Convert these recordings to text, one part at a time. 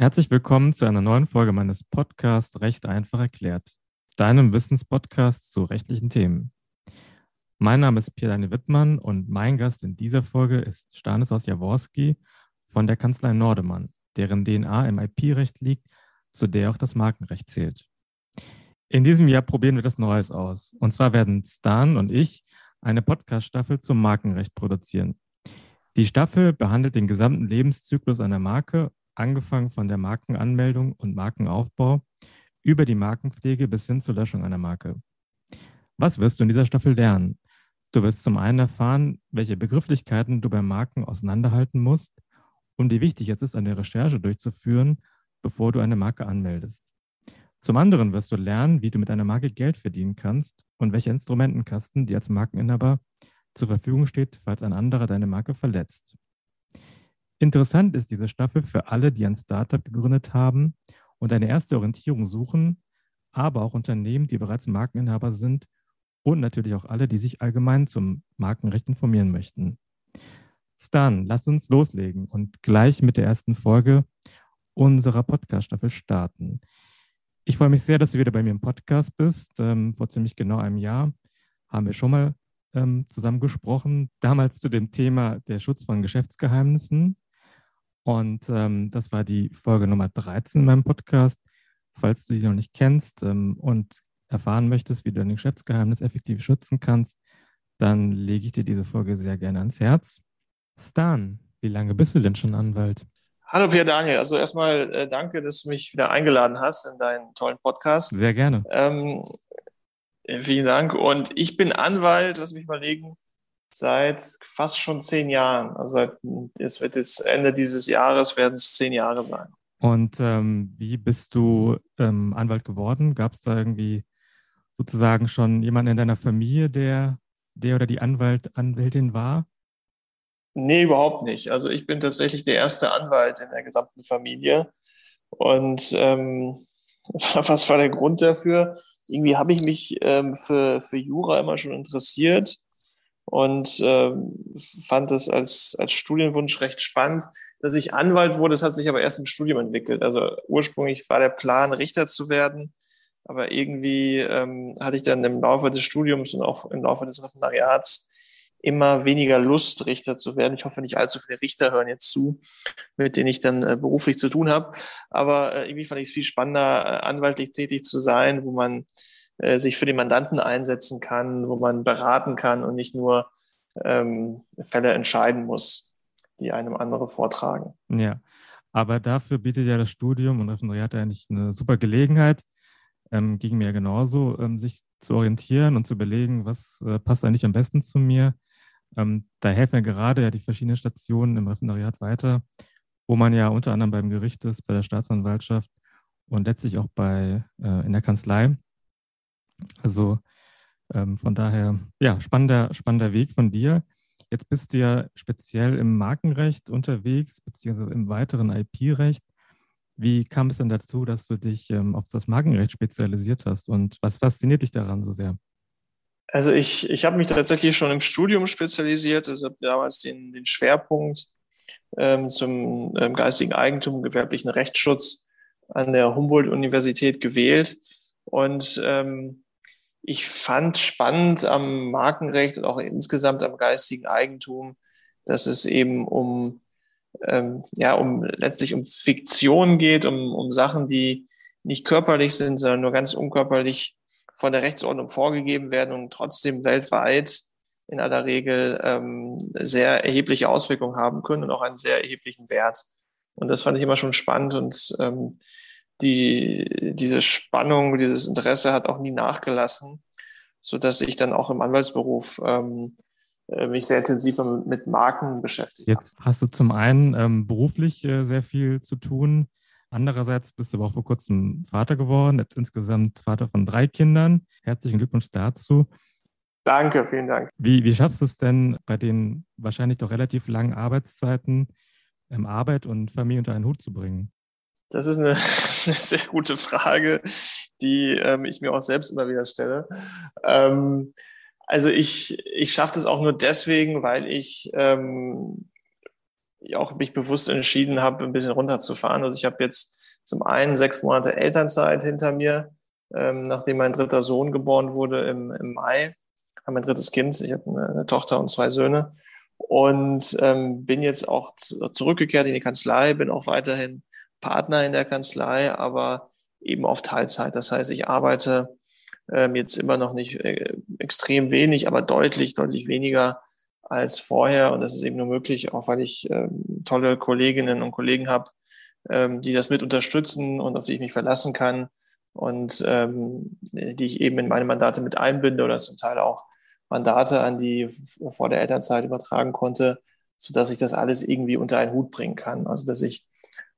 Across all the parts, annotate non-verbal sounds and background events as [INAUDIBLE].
Herzlich willkommen zu einer neuen Folge meines Podcasts Recht einfach erklärt, deinem Wissenspodcast zu rechtlichen Themen. Mein Name ist Pierre-Daniel Wittmann und mein Gast in dieser Folge ist Stanislaus Jaworski von der Kanzlei Nordemann, deren DNA im IP-Recht liegt, zu der auch das Markenrecht zählt. In diesem Jahr probieren wir das Neues aus. Und zwar werden Stan und ich eine Podcast-Staffel zum Markenrecht produzieren. Die Staffel behandelt den gesamten Lebenszyklus einer Marke angefangen von der Markenanmeldung und Markenaufbau über die Markenpflege bis hin zur Löschung einer Marke. Was wirst du in dieser Staffel lernen? Du wirst zum einen erfahren, welche Begrifflichkeiten du bei Marken auseinanderhalten musst und wie wichtig es ist, eine Recherche durchzuführen, bevor du eine Marke anmeldest. Zum anderen wirst du lernen, wie du mit einer Marke Geld verdienen kannst und welche Instrumentenkasten dir als Markeninhaber zur Verfügung steht, falls ein anderer deine Marke verletzt. Interessant ist diese Staffel für alle, die ein Startup gegründet haben und eine erste Orientierung suchen, aber auch Unternehmen, die bereits Markeninhaber sind und natürlich auch alle, die sich allgemein zum Markenrecht informieren möchten. Stan, lass uns loslegen und gleich mit der ersten Folge unserer Podcast-Staffel starten. Ich freue mich sehr, dass du wieder bei mir im Podcast bist. Ähm, vor ziemlich genau einem Jahr haben wir schon mal ähm, zusammen gesprochen, damals zu dem Thema der Schutz von Geschäftsgeheimnissen. Und ähm, das war die Folge Nummer 13 in meinem Podcast. Falls du die noch nicht kennst ähm, und erfahren möchtest, wie du dein Geschäftsgeheimnis effektiv schützen kannst, dann lege ich dir diese Folge sehr gerne ans Herz. Stan, wie lange bist du denn schon Anwalt? Hallo Pierre Daniel, also erstmal äh, danke, dass du mich wieder eingeladen hast in deinen tollen Podcast. Sehr gerne. Ähm, vielen Dank. Und ich bin Anwalt, lass mich mal legen, seit fast schon zehn Jahren. Also seit, es wird jetzt Ende dieses Jahres werden es zehn Jahre sein. Und ähm, wie bist du ähm, Anwalt geworden? Gab es da irgendwie sozusagen schon jemanden in deiner Familie, der, der oder die Anwalt, Anwältin war? Nee, überhaupt nicht. Also ich bin tatsächlich der erste Anwalt in der gesamten Familie. Und ähm, [LAUGHS] was war der Grund dafür? Irgendwie habe ich mich ähm, für, für Jura immer schon interessiert und äh, fand das als, als Studienwunsch recht spannend. Dass ich Anwalt wurde, das hat sich aber erst im Studium entwickelt. Also ursprünglich war der Plan, Richter zu werden, aber irgendwie ähm, hatte ich dann im Laufe des Studiums und auch im Laufe des Referendariats immer weniger Lust, Richter zu werden. Ich hoffe, nicht allzu viele Richter hören jetzt zu, mit denen ich dann äh, beruflich zu tun habe. Aber äh, irgendwie fand ich es viel spannender, äh, anwaltlich tätig zu sein, wo man äh, sich für den Mandanten einsetzen kann, wo man beraten kann und nicht nur ähm, Fälle entscheiden muss, die einem andere vortragen. Ja, aber dafür bietet ja das Studium und Referendariat eigentlich eine super Gelegenheit. Ähm, ging mir genauso, ähm, sich zu orientieren und zu überlegen, was äh, passt eigentlich am besten zu mir. Ähm, da helfen ja gerade ja die verschiedenen Stationen im Referendariat weiter, wo man ja unter anderem beim Gericht ist, bei der Staatsanwaltschaft und letztlich auch bei, äh, in der Kanzlei. Also ähm, von daher, ja, spannender, spannender Weg von dir. Jetzt bist du ja speziell im Markenrecht unterwegs, beziehungsweise im weiteren IP-Recht. Wie kam es denn dazu, dass du dich ähm, auf das Markenrecht spezialisiert hast und was fasziniert dich daran so sehr? Also ich, ich habe mich tatsächlich schon im Studium spezialisiert, also habe damals den, den Schwerpunkt ähm, zum ähm, geistigen Eigentum, gewerblichen Rechtsschutz an der Humboldt-Universität gewählt. Und ähm, ich fand spannend am Markenrecht und auch insgesamt am geistigen Eigentum, dass es eben um, ähm, ja, um letztlich um Fiktion geht, um, um Sachen, die nicht körperlich sind, sondern nur ganz unkörperlich von der Rechtsordnung vorgegeben werden und trotzdem weltweit in aller Regel ähm, sehr erhebliche Auswirkungen haben können und auch einen sehr erheblichen Wert. Und das fand ich immer schon spannend und ähm, die, diese Spannung, dieses Interesse hat auch nie nachgelassen, so dass ich dann auch im Anwaltsberuf ähm, äh, mich sehr intensiv mit Marken beschäftigt. Jetzt hast du zum einen ähm, beruflich äh, sehr viel zu tun. Andererseits bist du aber auch vor kurzem Vater geworden, jetzt insgesamt Vater von drei Kindern. Herzlichen Glückwunsch dazu. Danke, vielen Dank. Wie, wie schaffst du es denn bei den wahrscheinlich doch relativ langen Arbeitszeiten, ähm, Arbeit und Familie unter einen Hut zu bringen? Das ist eine, [LAUGHS] eine sehr gute Frage, die ähm, ich mir auch selbst immer wieder stelle. Ähm, also ich, ich schaffe das auch nur deswegen, weil ich ähm, auch mich bewusst entschieden habe, ein bisschen runterzufahren. Also ich habe jetzt zum einen sechs Monate Elternzeit hinter mir, ähm, nachdem mein dritter Sohn geboren wurde im, im Mai. Habe mein drittes Kind. Ich habe eine, eine Tochter und zwei Söhne und ähm, bin jetzt auch zurückgekehrt in die Kanzlei, bin auch weiterhin Partner in der Kanzlei, aber eben auf Teilzeit. Das heißt, ich arbeite ähm, jetzt immer noch nicht äh, extrem wenig, aber deutlich, deutlich weniger als vorher. Und das ist eben nur möglich, auch weil ich ähm, tolle Kolleginnen und Kollegen habe, ähm, die das mit unterstützen und auf die ich mich verlassen kann und ähm, die ich eben in meine Mandate mit einbinde oder zum Teil auch Mandate an die vor der Elternzeit übertragen konnte, so dass ich das alles irgendwie unter einen Hut bringen kann. Also dass ich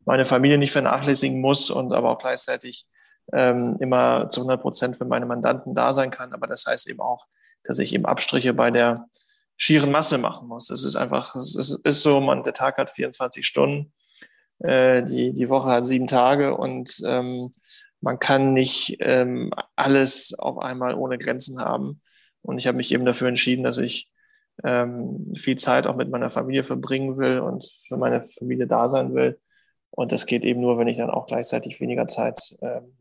meine Familie nicht vernachlässigen muss und aber auch gleichzeitig ähm, immer zu 100 Prozent für meine Mandanten da sein kann. Aber das heißt eben auch, dass ich eben Abstriche bei der schieren Masse machen muss. Das ist einfach, es ist, so, man, der Tag hat 24 Stunden, äh, die, die Woche hat sieben Tage und ähm, man kann nicht ähm, alles auf einmal ohne Grenzen haben. Und ich habe mich eben dafür entschieden, dass ich ähm, viel Zeit auch mit meiner Familie verbringen will und für meine Familie da sein will. Und das geht eben nur, wenn ich dann auch gleichzeitig weniger Zeit ähm,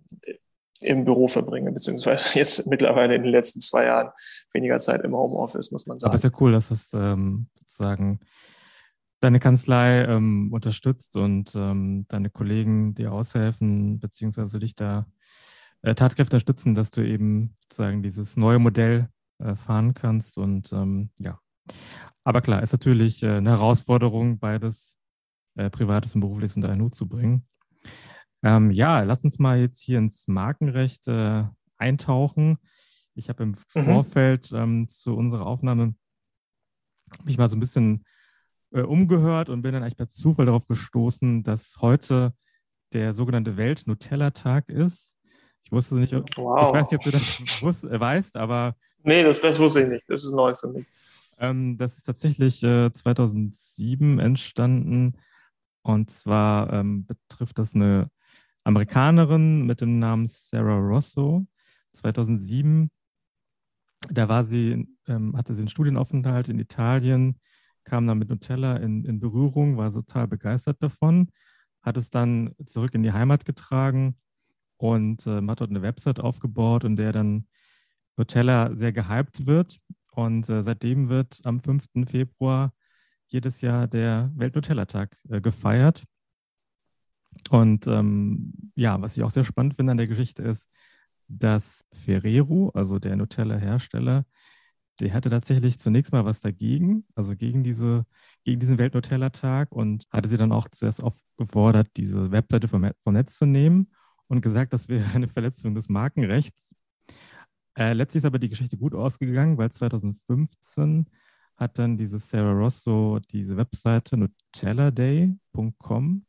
im Büro verbringe, beziehungsweise [LAUGHS] jetzt mittlerweile in den letzten zwei Jahren weniger Zeit im Homeoffice, muss man sagen. Aber ist ja cool, dass das ähm, sozusagen deine Kanzlei ähm, unterstützt und ähm, deine Kollegen dir aushelfen, beziehungsweise dich da äh, tatkräftig unterstützen, dass du eben sozusagen dieses neue Modell äh, fahren kannst. Und ähm, ja, aber klar, ist natürlich äh, eine Herausforderung, beides äh, Privates und Berufliches unter einen Hut zu bringen. Ähm, ja, lass uns mal jetzt hier ins Markenrecht äh, eintauchen. Ich habe im mhm. Vorfeld ähm, zu unserer Aufnahme mich mal so ein bisschen äh, umgehört und bin dann eigentlich per Zufall darauf gestoßen, dass heute der sogenannte Welt-Nutella-Tag ist. Ich wusste nicht, ob, wow. ich weiß nicht, ob du das wusst, äh, weißt, aber. Nee, das, das wusste ich nicht. Das ist neu für mich. Ähm, das ist tatsächlich äh, 2007 entstanden. Und zwar ähm, betrifft das eine Amerikanerin mit dem Namen Sarah Rosso. 2007, da war sie, ähm, hatte sie einen Studienaufenthalt in Italien, kam dann mit Nutella in, in Berührung, war total begeistert davon, hat es dann zurück in die Heimat getragen und ähm, hat dort eine Website aufgebaut, in der dann Nutella sehr gehypt wird. Und äh, seitdem wird am 5. Februar jedes Jahr der Welt-Nutella-Tag äh, gefeiert. Und ähm, ja, was ich auch sehr spannend finde an der Geschichte ist, dass Ferrero, also der Nutella-Hersteller, der hatte tatsächlich zunächst mal was dagegen, also gegen, diese, gegen diesen Welt-Nutella-Tag und hatte sie dann auch zuerst aufgefordert, diese Webseite vom, vom Netz zu nehmen und gesagt, das wäre [LAUGHS] eine Verletzung des Markenrechts. Äh, letztlich ist aber die Geschichte gut ausgegangen, weil 2015 hat dann diese Sarah Rosso diese Webseite nutelladay.com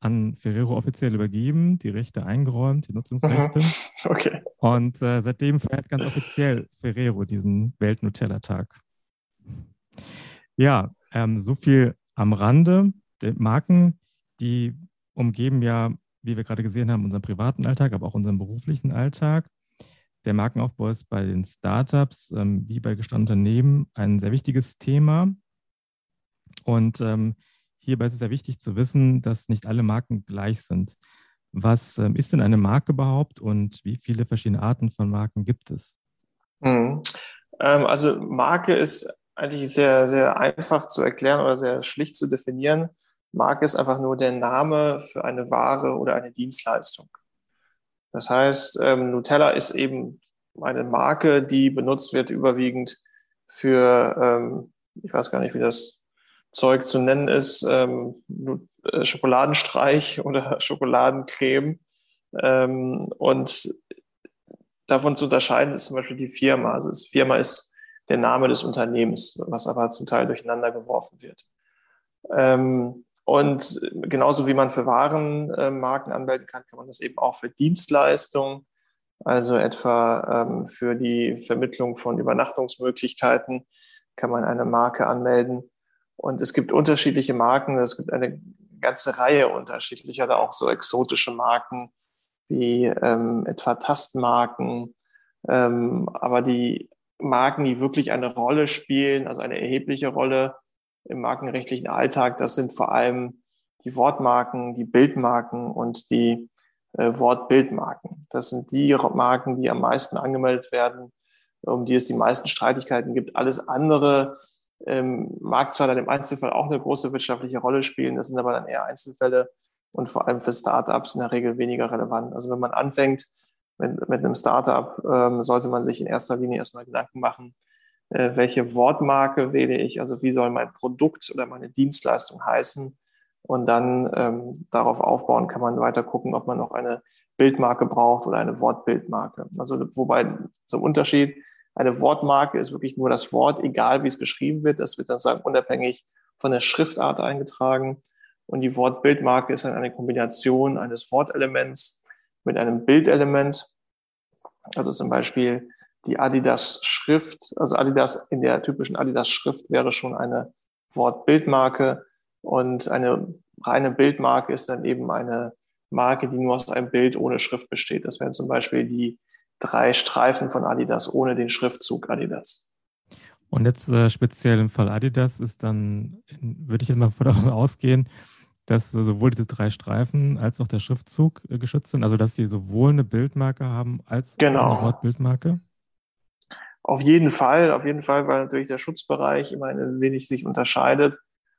an Ferrero offiziell übergeben, die Rechte eingeräumt, die Nutzungsrechte. [LAUGHS] Okay. Und äh, seitdem feiert ganz offiziell Ferrero diesen Welt-Nutella-Tag. Ja, ähm, so viel am Rande. Die Marken, die umgeben ja, wie wir gerade gesehen haben, unseren privaten Alltag, aber auch unseren beruflichen Alltag. Der Markenaufbau ist bei den Startups ähm, wie bei gestandenen Unternehmen ein sehr wichtiges Thema. Und ähm, hierbei ist es sehr wichtig zu wissen, dass nicht alle Marken gleich sind. Was ähm, ist denn eine Marke überhaupt und wie viele verschiedene Arten von Marken gibt es? Mhm. Also Marke ist eigentlich sehr, sehr einfach zu erklären oder sehr schlicht zu definieren. Marke ist einfach nur der Name für eine Ware oder eine Dienstleistung. Das heißt, ähm, Nutella ist eben eine Marke, die benutzt wird überwiegend für, ähm, ich weiß gar nicht, wie das Zeug zu nennen ist, ähm, äh, Schokoladenstreich [LAUGHS] oder Schokoladencreme. Ähm, und davon zu unterscheiden ist zum Beispiel die Firma. Also das Firma ist der Name des Unternehmens, was aber zum Teil durcheinander geworfen wird. Ähm, und genauso wie man für Warenmarken anmelden kann, kann man das eben auch für Dienstleistungen, also etwa ähm, für die Vermittlung von Übernachtungsmöglichkeiten, kann man eine Marke anmelden. Und es gibt unterschiedliche Marken, es gibt eine ganze Reihe unterschiedlicher, da auch so exotische Marken wie ähm, etwa Tastmarken, ähm, aber die Marken, die wirklich eine Rolle spielen, also eine erhebliche Rolle im markenrechtlichen Alltag, das sind vor allem die Wortmarken, die Bildmarken und die äh, Wortbildmarken. Das sind die Marken, die am meisten angemeldet werden, um die es die meisten Streitigkeiten gibt. Alles andere ähm, mag zwar dann im Einzelfall auch eine große wirtschaftliche Rolle spielen, das sind aber dann eher Einzelfälle und vor allem für Startups in der Regel weniger relevant. Also wenn man anfängt mit, mit einem Startup, ähm, sollte man sich in erster Linie erstmal Gedanken machen, äh, welche Wortmarke wähle ich, also wie soll mein Produkt oder meine Dienstleistung heißen. Und dann ähm, darauf aufbauen kann man weiter gucken, ob man noch eine Bildmarke braucht oder eine Wortbildmarke. Also wobei zum Unterschied, eine Wortmarke ist wirklich nur das Wort, egal wie es geschrieben wird. Das wird dann sagen unabhängig von der Schriftart eingetragen. Und die Wortbildmarke ist dann eine Kombination eines Wortelements mit einem Bildelement. Also zum Beispiel die Adidas-Schrift, also Adidas in der typischen Adidas-Schrift wäre schon eine Wortbildmarke und eine reine Bildmarke ist dann eben eine Marke, die nur aus einem Bild ohne Schrift besteht. Das wären zum Beispiel die drei Streifen von Adidas ohne den Schriftzug Adidas. Und jetzt äh, speziell im Fall Adidas ist dann, würde ich jetzt mal [LAUGHS] davon ausgehen, dass sowohl diese drei Streifen als auch der Schriftzug äh, geschützt sind, also dass sie sowohl eine Bildmarke haben als genau. auch eine Wortbildmarke. Auf jeden Fall, auf jeden Fall, weil natürlich der Schutzbereich immer ein wenig sich unterscheidet.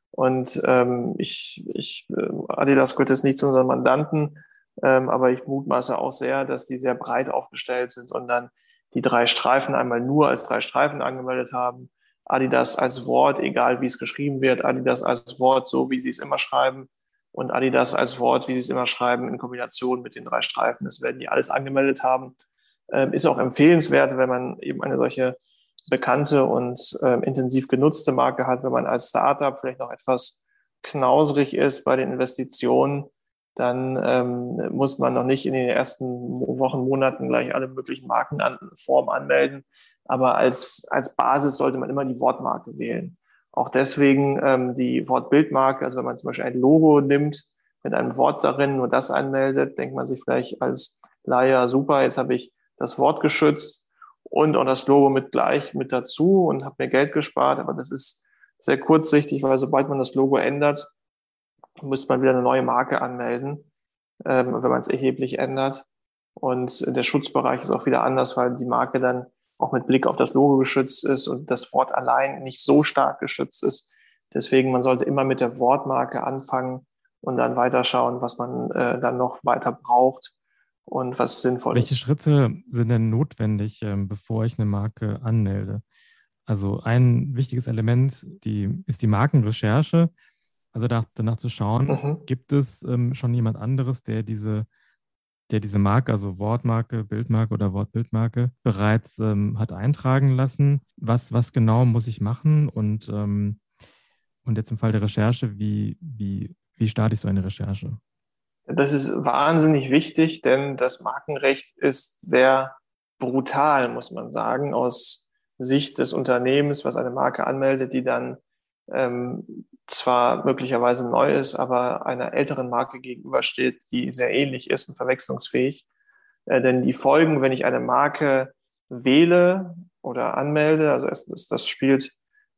Und ähm, ich, ich, äh, Adidas gehört jetzt nicht zu unseren Mandanten, ähm, aber ich mutmaße auch sehr, dass die sehr breit aufgestellt sind und dann die drei Streifen einmal nur als drei Streifen angemeldet haben. Adidas als Wort, egal wie es geschrieben wird, Adidas als Wort, so wie sie es immer schreiben und Adidas als Wort, wie sie es immer schreiben, in Kombination mit den drei Streifen. Das werden die alles angemeldet haben. Ähm, ist auch empfehlenswert, wenn man eben eine solche bekannte und ähm, intensiv genutzte Marke hat, wenn man als Startup vielleicht noch etwas knauserig ist bei den Investitionen, dann ähm, muss man noch nicht in den ersten Wochen, Monaten gleich alle möglichen Markenformen anmelden. Aber als, als Basis sollte man immer die Wortmarke wählen. Auch deswegen ähm, die Wortbildmarke, also wenn man zum Beispiel ein Logo nimmt mit einem Wort darin, nur das anmeldet, denkt man sich vielleicht als Laie, super, jetzt habe ich das Wort geschützt und auch das Logo mit gleich mit dazu und habe mir Geld gespart. Aber das ist sehr kurzsichtig, weil sobald man das Logo ändert, muss man wieder eine neue Marke anmelden, ähm, wenn man es erheblich ändert. Und der Schutzbereich ist auch wieder anders, weil die Marke dann auch mit Blick auf das Logo geschützt ist und das Wort allein nicht so stark geschützt ist. Deswegen, man sollte immer mit der Wortmarke anfangen und dann weiterschauen, was man äh, dann noch weiter braucht und was sinnvoll Welche ist. Welche Schritte sind denn notwendig, ähm, bevor ich eine Marke anmelde? Also ein wichtiges Element die, ist die Markenrecherche. Also danach zu schauen, mhm. gibt es ähm, schon jemand anderes, der diese der diese Marke, also Wortmarke, Bildmarke oder Wortbildmarke, bereits ähm, hat eintragen lassen. Was, was genau muss ich machen? Und, ähm, und jetzt im Fall der Recherche, wie, wie, wie starte ich so eine Recherche? Das ist wahnsinnig wichtig, denn das Markenrecht ist sehr brutal, muss man sagen, aus Sicht des Unternehmens, was eine Marke anmeldet, die dann ähm, zwar möglicherweise neu ist, aber einer älteren Marke gegenübersteht, die sehr ähnlich ist und verwechslungsfähig. Äh, denn die Folgen, wenn ich eine Marke wähle oder anmelde, also das, das spielt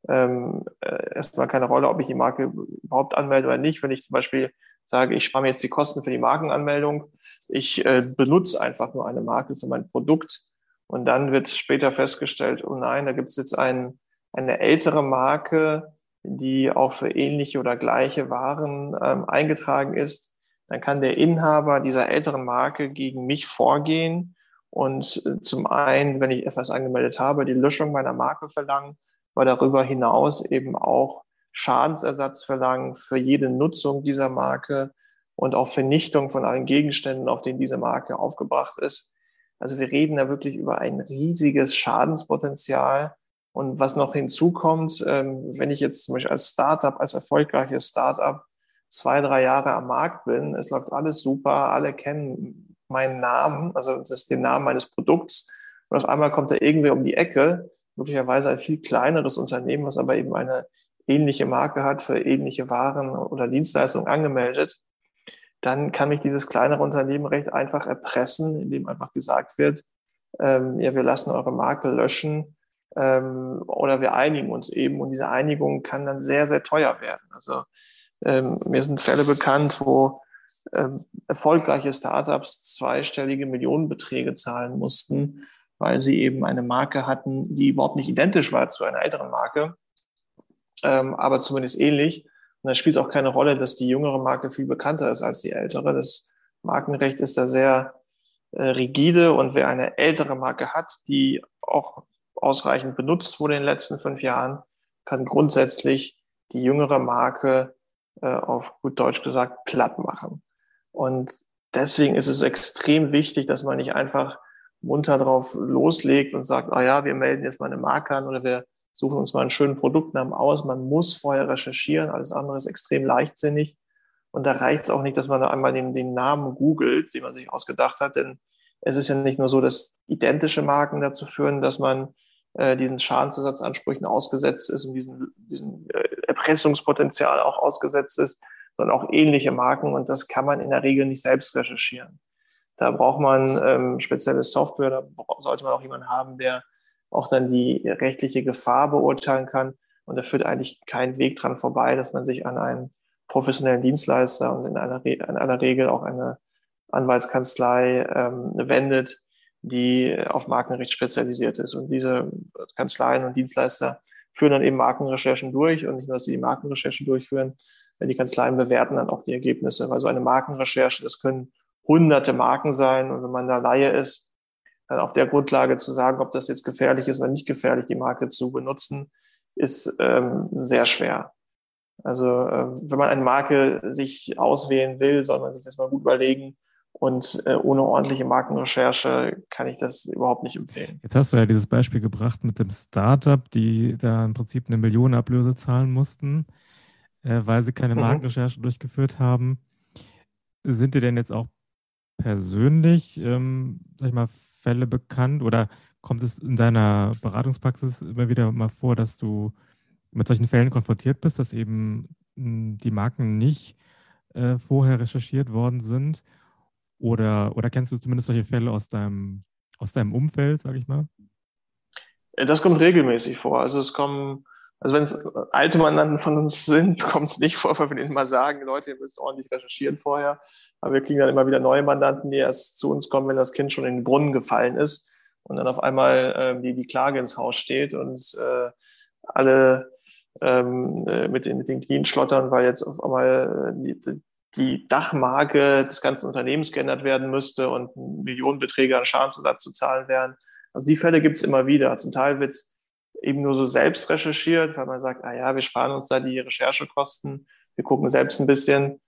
ähm, äh, erstmal keine Rolle, ob ich die Marke überhaupt anmelde oder nicht. Wenn ich zum Beispiel sage, ich spare mir jetzt die Kosten für die Markenanmeldung, ich äh, benutze einfach nur eine Marke für mein Produkt. Und dann wird später festgestellt, oh nein, da gibt es jetzt ein, eine ältere Marke, die auch für ähnliche oder gleiche Waren ähm, eingetragen ist, dann kann der Inhaber dieser älteren Marke gegen mich vorgehen und äh, zum einen, wenn ich etwas angemeldet habe, die Löschung meiner Marke verlangen, aber darüber hinaus eben auch Schadensersatz verlangen für jede Nutzung dieser Marke und auch Vernichtung von allen Gegenständen, auf denen diese Marke aufgebracht ist. Also wir reden da wirklich über ein riesiges Schadenspotenzial, und was noch hinzukommt, ähm, wenn ich jetzt zum Beispiel als Startup, als erfolgreiches Startup zwei, drei Jahre am Markt bin, es läuft alles super, alle kennen meinen Namen, also das ist den Namen meines Produkts. Und auf einmal kommt da irgendwer um die Ecke, möglicherweise ein viel kleineres Unternehmen, was aber eben eine ähnliche Marke hat, für ähnliche Waren oder Dienstleistungen angemeldet, dann kann mich dieses kleinere Unternehmen recht einfach erpressen, indem einfach gesagt wird, ähm, ja, wir lassen eure Marke löschen ähm, oder wir einigen uns eben und diese Einigung kann dann sehr, sehr teuer werden. Also ähm, mir sind Fälle bekannt, wo ähm, erfolgreiche Startups zweistellige Millionenbeträge zahlen mussten, weil sie eben eine Marke hatten, die überhaupt nicht identisch war zu einer älteren Marke, ähm, aber zumindest ähnlich. Und da spielt es auch keine Rolle, dass die jüngere Marke viel bekannter ist als die ältere. Das Markenrecht ist da sehr äh, rigide und wer eine ältere Marke hat, die auch ausreichend benutzt wurde in den letzten fünf Jahren, kann grundsätzlich die jüngere Marke äh, auf gut Deutsch gesagt platt machen. Und deswegen ist es extrem wichtig, dass man nicht einfach munter drauf loslegt und sagt, ah ja, wir melden jetzt mal eine Marke an oder wir suchen uns mal einen schönen Produktnamen aus. Man muss vorher recherchieren, alles andere ist extrem leichtsinnig. Und da reicht es auch nicht, dass man da einmal den, den Namen googelt, den man sich ausgedacht hat, denn es ist ja nicht nur so, dass identische Marken dazu führen, dass man äh, diesen Schadensersatzansprüchen ausgesetzt ist und diesen, diesen äh, Erpressungspotenzial auch ausgesetzt ist, sondern auch ähnliche Marken und das kann man in der Regel nicht selbst recherchieren. Da braucht man ähm, spezielle Software, da sollte man auch jemanden haben, der auch dann die rechtliche Gefahr beurteilen kann. Und da führt eigentlich kein Weg dran vorbei, dass man sich an einen professionellen Dienstleister und in aller, in aller Regel auch eine Anwaltskanzlei ähm, wendet, die auf Markenrecht spezialisiert ist. Und diese Kanzleien und Dienstleister führen dann eben Markenrecherchen durch und nicht nur, dass sie die Markenrecherchen durchführen, die Kanzleien bewerten dann auch die Ergebnisse, weil so eine Markenrecherche, das können hunderte Marken sein und wenn man da Laie ist, dann auf der Grundlage zu sagen, ob das jetzt gefährlich ist oder nicht gefährlich, die Marke zu benutzen, ist ähm, sehr schwer. Also äh, wenn man eine Marke sich auswählen will, soll man sich das mal gut überlegen, und äh, ohne ordentliche Markenrecherche kann ich das überhaupt nicht empfehlen. Jetzt hast du ja dieses Beispiel gebracht mit dem Startup, die da im Prinzip eine Millionenablöse zahlen mussten, äh, weil sie keine mhm. Markenrecherche durchgeführt haben. Sind dir denn jetzt auch persönlich, ähm, sag ich mal, Fälle bekannt oder kommt es in deiner Beratungspraxis immer wieder mal vor, dass du mit solchen Fällen konfrontiert bist, dass eben hm, die Marken nicht äh, vorher recherchiert worden sind? Oder, oder kennst du zumindest solche Fälle aus deinem, aus deinem Umfeld, sage ich mal? Äh, das kommt regelmäßig vor. Also es kommen, also wenn es alte Mandanten von uns sind, [LAUGHS] kommt es nicht vor, weil wir denen mal sagen, Leute, ihr müsst ordentlich recherchieren vorher. Aber wir kriegen dann immer wieder neue Mandanten, die erst zu uns kommen, wenn das Kind schon in den Brunnen gefallen ist und dann auf einmal äh, die, die Klage ins Haus steht und äh, alle ähm, äh, mit, den, mit den Knien schlottern, weil jetzt auf einmal äh, die, die Dachmarke des ganzen Unternehmens geändert werden müsste und Millionenbeträge an Schadensersatz zu zahlen wären. Also die Fälle gibt es immer wieder. Zum Teil wird es eben nur so selbst recherchiert, weil man sagt, ah ja, wir sparen uns da die Recherchekosten, wir gucken selbst ein bisschen.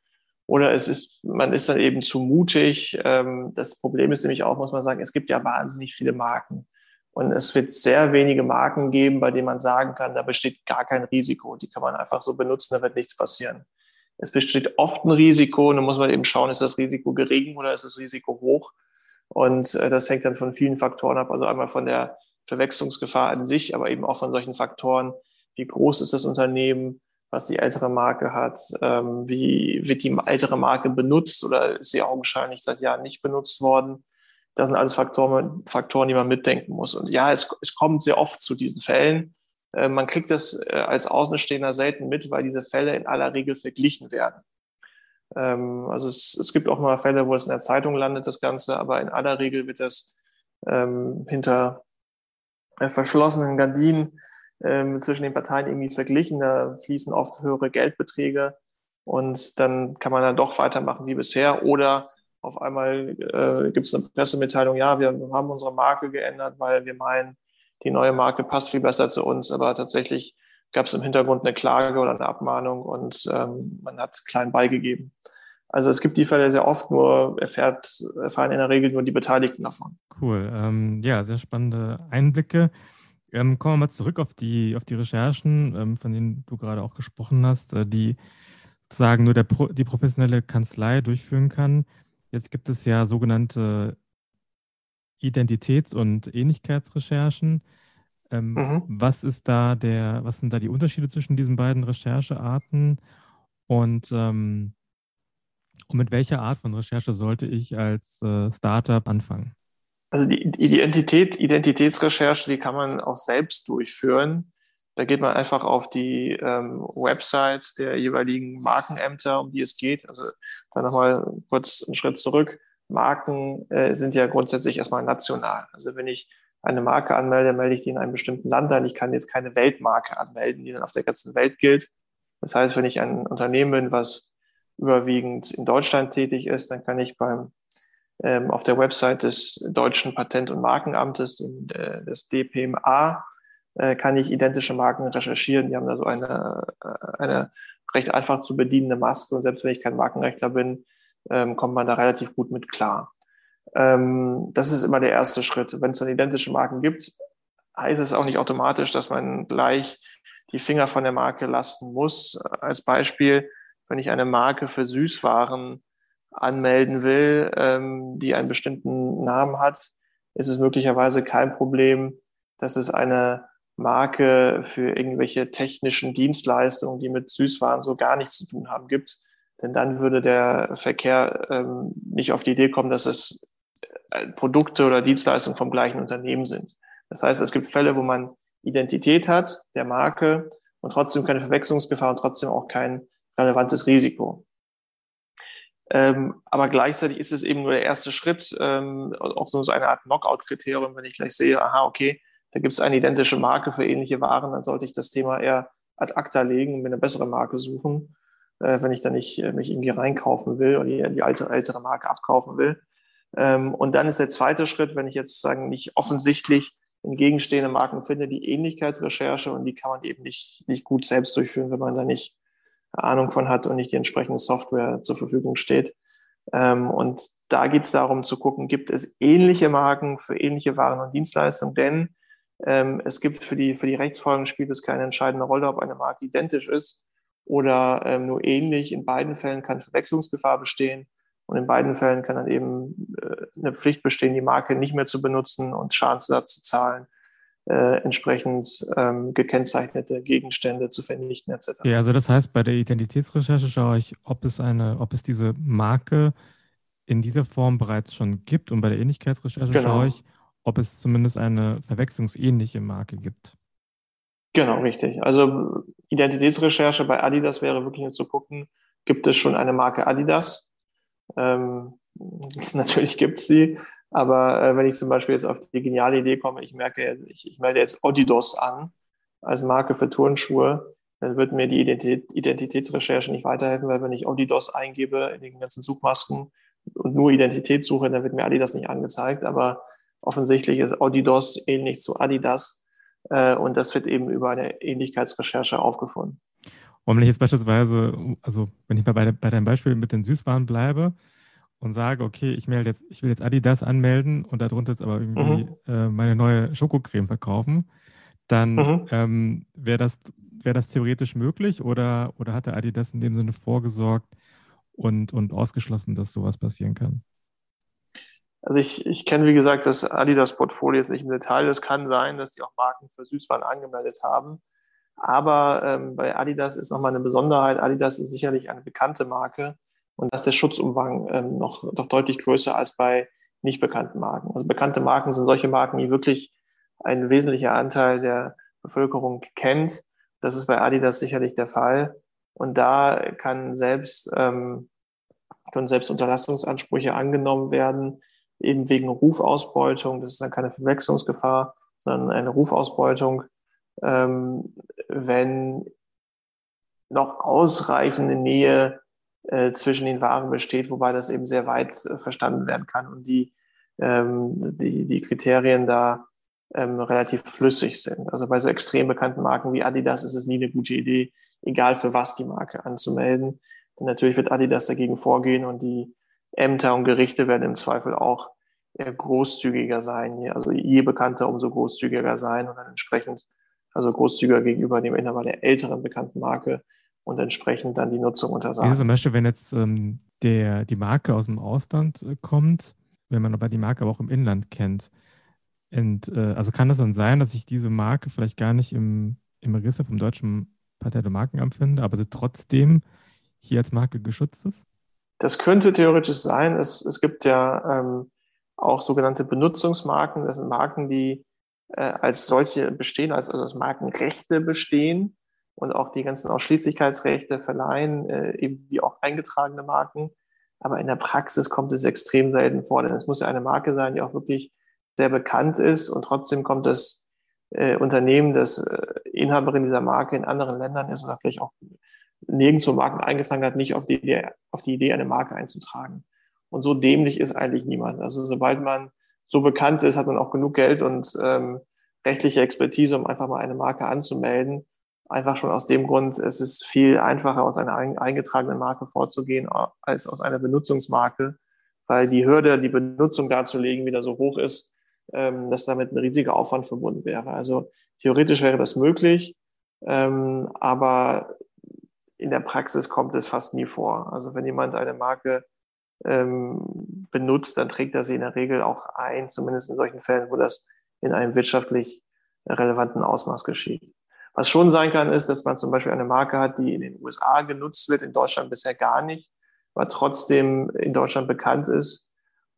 Oder es ist, man ist dann eben zu mutig. Ähm, das Problem ist nämlich auch, muss man sagen, es gibt ja wahnsinnig viele Marken. Und es wird sehr wenige Marken geben, bei denen man sagen kann, da besteht gar kein Risiko. Die kann man einfach so benutzen, da wird nichts passieren. Es besteht oft ein Risiko und dann muss man eben schauen, ist das Risiko gering oder ist das Risiko hoch? Und äh, das hängt dann von vielen Faktoren ab. Also einmal von der Verwechslungsgefahr an sich, aber eben auch von solchen Faktoren, wie groß ist das Unternehmen, was die ältere Marke hat, ähm, wie wird die ältere Marke benutzt oder ist sie augenscheinlich seit Jahren nicht benutzt worden. Das sind alles Faktoren, Faktoren, die man mitdenken muss. Und ja, es, es kommt sehr oft zu diesen Fällen. Äh, man kriegt das äh, als Außenstehender selten mit, weil diese Fälle in aller Regel verglichen werden. Ähm, also es, es gibt auch mal Fälle, wo es in der Zeitung landet, das Ganze, aber in aller Regel wird das ähm, hinter verschlossenen Gardinen ähm, zwischen den Parteien irgendwie verglichen. Da fließen oft höhere Geldbeträge und dann kann man dann doch weitermachen wie bisher oder auf einmal äh, gibt es eine Pressemitteilung, ja, wir haben unsere Marke geändert, weil wir meinen, die neue Marke passt viel besser zu uns, aber tatsächlich gab es im Hintergrund eine Klage oder eine Abmahnung und ähm, man hat klein beigegeben. Also es gibt die Fälle sehr oft, nur erfährt, erfahren in der Regel nur die Beteiligten davon. Cool. Ähm, ja, sehr spannende Einblicke. Ähm, kommen wir mal zurück auf die, auf die Recherchen, ähm, von denen du gerade auch gesprochen hast, äh, die sozusagen nur der Pro, die professionelle Kanzlei durchführen kann. Jetzt gibt es ja sogenannte Identitäts- und Ähnlichkeitsrecherchen. Ähm, mhm. Was ist da der, was sind da die Unterschiede zwischen diesen beiden Recherchearten und, ähm, und mit welcher Art von Recherche sollte ich als äh, Startup anfangen? Also die Identität, Identitätsrecherche, die kann man auch selbst durchführen. Da geht man einfach auf die ähm, Websites der jeweiligen Markenämter, um die es geht. Also da nochmal kurz einen Schritt zurück. Marken äh, sind ja grundsätzlich erstmal national. Also wenn ich eine Marke anmelde, melde ich die in einem bestimmten Land an. Ich kann jetzt keine Weltmarke anmelden, die dann auf der ganzen Welt gilt. Das heißt, wenn ich ein Unternehmen bin, was überwiegend in Deutschland tätig ist, dann kann ich beim ähm, auf der Website des deutschen Patent- und Markenamtes, in, äh, des DPMA, äh, kann ich identische Marken recherchieren. Die haben da so eine, äh, eine recht einfach zu bedienende Maske und selbst wenn ich kein Markenrechtler bin, ähm, kommt man da relativ gut mit klar. Ähm, das ist immer der erste Schritt. Wenn es dann identische Marken gibt, heißt es auch nicht automatisch, dass man gleich die Finger von der Marke lassen muss. Als Beispiel, wenn ich eine Marke für Süßwaren anmelden will, ähm, die einen bestimmten Namen hat, ist es möglicherweise kein Problem, dass es eine Marke für irgendwelche technischen Dienstleistungen, die mit Süßwaren so gar nichts zu tun haben, gibt. Denn dann würde der Verkehr ähm, nicht auf die Idee kommen, dass es äh, Produkte oder Dienstleistungen vom gleichen Unternehmen sind. Das heißt, es gibt Fälle, wo man Identität hat der Marke und trotzdem keine Verwechslungsgefahr und trotzdem auch kein relevantes Risiko. Ähm, aber gleichzeitig ist es eben nur der erste Schritt, ähm, auch so eine Art Knockout-Kriterium, wenn ich gleich sehe, aha, okay, da gibt es eine identische Marke für ähnliche Waren, dann sollte ich das Thema eher ad acta legen und mir eine bessere Marke suchen, äh, wenn ich da nicht äh, mich irgendwie reinkaufen will oder die, die alte, ältere Marke abkaufen will. Ähm, und dann ist der zweite Schritt, wenn ich jetzt sagen, nicht offensichtlich entgegenstehende Marken finde, die Ähnlichkeitsrecherche und die kann man eben nicht, nicht gut selbst durchführen, wenn man da nicht Ahnung von hat und nicht die entsprechende Software zur Verfügung steht. Ähm, und da geht es darum zu gucken, gibt es ähnliche Marken für ähnliche Waren und Dienstleistungen, denn ähm, es gibt für die, für die Rechtsfolgen spielt es keine entscheidende Rolle, ob eine Marke identisch ist oder ähm, nur ähnlich. In beiden Fällen kann Verwechslungsgefahr bestehen und in beiden Fällen kann dann eben äh, eine Pflicht bestehen, die Marke nicht mehr zu benutzen und Schadensersatz zu zahlen, äh, entsprechend ähm, gekennzeichnete Gegenstände zu vernichten etc. Ja, also das heißt, bei der Identitätsrecherche schaue ich, ob es eine, ob es diese Marke in dieser Form bereits schon gibt und bei der Ähnlichkeitsrecherche genau. schaue ich, ob es zumindest eine verwechslungsähnliche Marke gibt. Genau, richtig. Also Identitätsrecherche bei Adidas wäre wirklich nur zu gucken, gibt es schon eine Marke Adidas? Ähm, [LAUGHS] natürlich gibt es sie, aber äh, wenn ich zum Beispiel jetzt auf die geniale Idee komme, ich merke, ich, ich melde jetzt Odidos an als Marke für Turnschuhe, dann wird mir die Identität, Identitätsrecherche nicht weiterhelfen, weil wenn ich Odidos eingebe in den ganzen Suchmasken und nur Identität suche, dann wird mir Adidas nicht angezeigt. Aber offensichtlich ist Odidos ähnlich zu Adidas äh, und das wird eben über eine Ähnlichkeitsrecherche aufgefunden. Und wenn ich jetzt beispielsweise, also wenn ich mal bei, bei deinem Beispiel mit den Süßwaren bleibe und sage, okay, ich melde jetzt, ich will jetzt Adidas anmelden und darunter jetzt aber irgendwie mhm. äh, meine neue Schokocreme verkaufen, dann mhm. ähm, wäre das, wär das theoretisch möglich oder, oder hat der Adidas in dem Sinne vorgesorgt und, und ausgeschlossen, dass sowas passieren kann? Also ich, ich kenne, wie gesagt, das Adidas-Portfolio jetzt nicht im Detail. Es kann sein, dass die auch Marken für Süßwaren angemeldet haben. Aber ähm, bei Adidas ist nochmal eine Besonderheit. Adidas ist sicherlich eine bekannte Marke und da ist der Schutzumfang ähm, noch, noch deutlich größer als bei nicht bekannten Marken. Also bekannte Marken sind solche Marken, die wirklich ein wesentlicher Anteil der Bevölkerung kennt. Das ist bei Adidas sicherlich der Fall. Und da kann selbst, ähm, können selbst Unterlassungsansprüche angenommen werden, eben wegen Rufausbeutung. Das ist dann keine Verwechslungsgefahr, sondern eine Rufausbeutung, ähm, wenn noch ausreichende Nähe äh, zwischen den Waren besteht, wobei das eben sehr weit äh, verstanden werden kann und die, ähm, die, die Kriterien da ähm, relativ flüssig sind. Also bei so extrem bekannten Marken wie Adidas ist es nie eine gute Idee, egal für was die Marke anzumelden. Und natürlich wird Adidas dagegen vorgehen und die Ämter und Gerichte werden im Zweifel auch großzügiger sein. Also je bekannter, umso großzügiger sein und dann entsprechend, also großzügiger gegenüber dem Inhaber der älteren bekannten Marke und entsprechend dann die Nutzung untersagen. Wie zum Beispiel, wenn jetzt ähm, der, die Marke aus dem Ausland äh, kommt, wenn man aber die Marke aber auch im Inland kennt. Und, äh, also kann das dann sein, dass ich diese Marke vielleicht gar nicht im, im Register vom deutschen Patent- und Markenamt finde, aber sie trotzdem hier als Marke geschützt ist? Das könnte theoretisch sein. Es, es gibt ja ähm, auch sogenannte Benutzungsmarken. Das sind Marken, die äh, als solche bestehen, als, also als Markenrechte bestehen und auch die ganzen Ausschließlichkeitsrechte verleihen, äh, eben wie auch eingetragene Marken. Aber in der Praxis kommt es extrem selten vor, denn es muss ja eine Marke sein, die auch wirklich sehr bekannt ist und trotzdem kommt das äh, Unternehmen, das äh, Inhaberin dieser Marke in anderen Ländern ist oder vielleicht auch nirgendwo Marken eingetragen hat, nicht auf die, Idee, auf die Idee, eine Marke einzutragen. Und so dämlich ist eigentlich niemand. Also sobald man so bekannt ist, hat man auch genug Geld und ähm, rechtliche Expertise, um einfach mal eine Marke anzumelden. Einfach schon aus dem Grund, es ist viel einfacher, aus einer eingetragenen Marke vorzugehen, als aus einer Benutzungsmarke, weil die Hürde, die Benutzung darzulegen, wieder so hoch ist, ähm, dass damit ein riesiger Aufwand verbunden wäre. Also theoretisch wäre das möglich, ähm, aber in der Praxis kommt es fast nie vor. Also wenn jemand eine Marke ähm, benutzt, dann trägt er sie in der Regel auch ein, zumindest in solchen Fällen, wo das in einem wirtschaftlich relevanten Ausmaß geschieht. Was schon sein kann, ist, dass man zum Beispiel eine Marke hat, die in den USA genutzt wird, in Deutschland bisher gar nicht, aber trotzdem in Deutschland bekannt ist.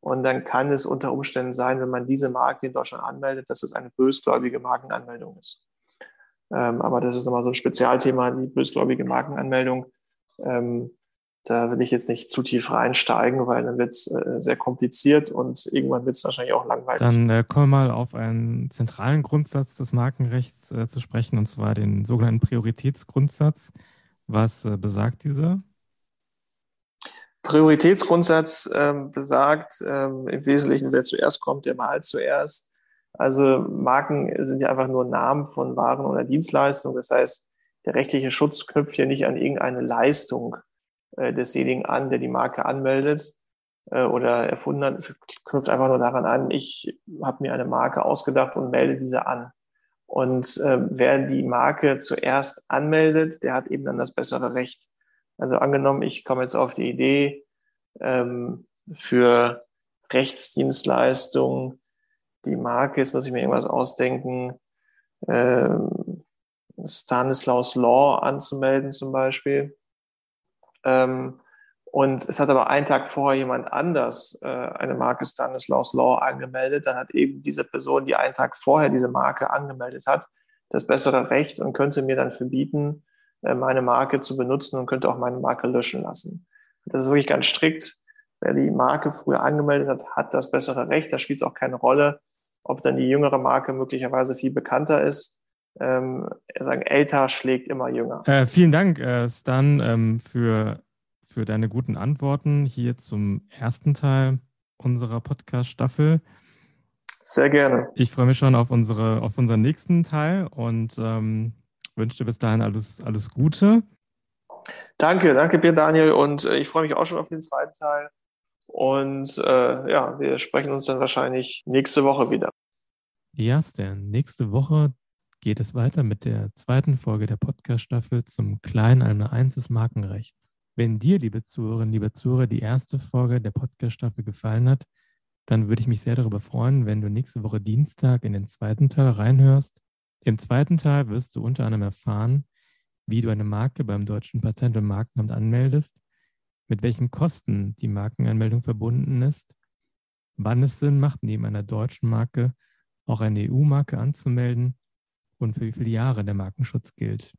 Und dann kann es unter Umständen sein, wenn man diese Marke in Deutschland anmeldet, dass es eine bösgläubige Markenanmeldung ist. Ähm, aber das ist nochmal so ein Spezialthema, die bösgläubige Markenanmeldung. Ähm, da will ich jetzt nicht zu tief reinsteigen, weil dann wird es äh, sehr kompliziert und irgendwann wird es wahrscheinlich auch langweilig. Dann äh, kommen wir mal auf einen zentralen Grundsatz des Markenrechts äh, zu sprechen, und zwar den sogenannten Prioritätsgrundsatz. Was äh, besagt dieser? Prioritätsgrundsatz ähm, besagt ähm, im Wesentlichen, wer zuerst kommt, der malt zuerst. Also Marken sind ja einfach nur Namen von Waren oder Dienstleistungen. Das heißt, der rechtliche Schutz knüpft ja nicht an irgendeine Leistung äh, desjenigen an, der die Marke anmeldet äh, oder erfunden hat. Es knüpft einfach nur daran an, ich habe mir eine Marke ausgedacht und melde diese an. Und äh, wer die Marke zuerst anmeldet, der hat eben dann das bessere Recht. Also angenommen, ich komme jetzt auf die Idee, ähm, für Rechtsdienstleistungen die Marke, jetzt muss ich mir irgendwas ausdenken, ähm, Stanislaus Law anzumelden zum Beispiel. Ähm, und es hat aber einen Tag vorher jemand anders äh, eine Marke Stanislaus Law angemeldet. Dann hat eben diese Person, die einen Tag vorher diese Marke angemeldet hat, das bessere Recht und könnte mir dann verbieten, äh, meine Marke zu benutzen und könnte auch meine Marke löschen lassen. Das ist wirklich ganz strikt. Wer die Marke früher angemeldet hat, hat das bessere Recht. Da spielt es auch keine Rolle, ob dann die jüngere Marke möglicherweise viel bekannter ist ähm, sagen, älter schlägt immer jünger. Äh, vielen Dank, äh, Stan, ähm, für, für deine guten Antworten hier zum ersten Teil unserer Podcast-Staffel. Sehr gerne. Ich freue mich schon auf, unsere, auf unseren nächsten Teil und ähm, wünsche dir bis dahin alles, alles Gute. Danke, danke dir, Daniel. Und äh, ich freue mich auch schon auf den zweiten Teil. Und äh, ja, wir sprechen uns dann wahrscheinlich nächste Woche wieder. Ja, Stan, nächste Woche geht es weiter mit der zweiten Folge der Podcast-Staffel zum kleinen Almer 1 des Markenrechts. Wenn dir, liebe Zuhörerinnen, liebe Zuhörer, die erste Folge der Podcast-Staffel gefallen hat, dann würde ich mich sehr darüber freuen, wenn du nächste Woche Dienstag in den zweiten Teil reinhörst. Im zweiten Teil wirst du unter anderem erfahren, wie du eine Marke beim Deutschen Patent- und Markenamt anmeldest, mit welchen Kosten die Markenanmeldung verbunden ist, wann es Sinn macht, neben einer deutschen Marke auch eine EU-Marke anzumelden und für wie viele Jahre der Markenschutz gilt.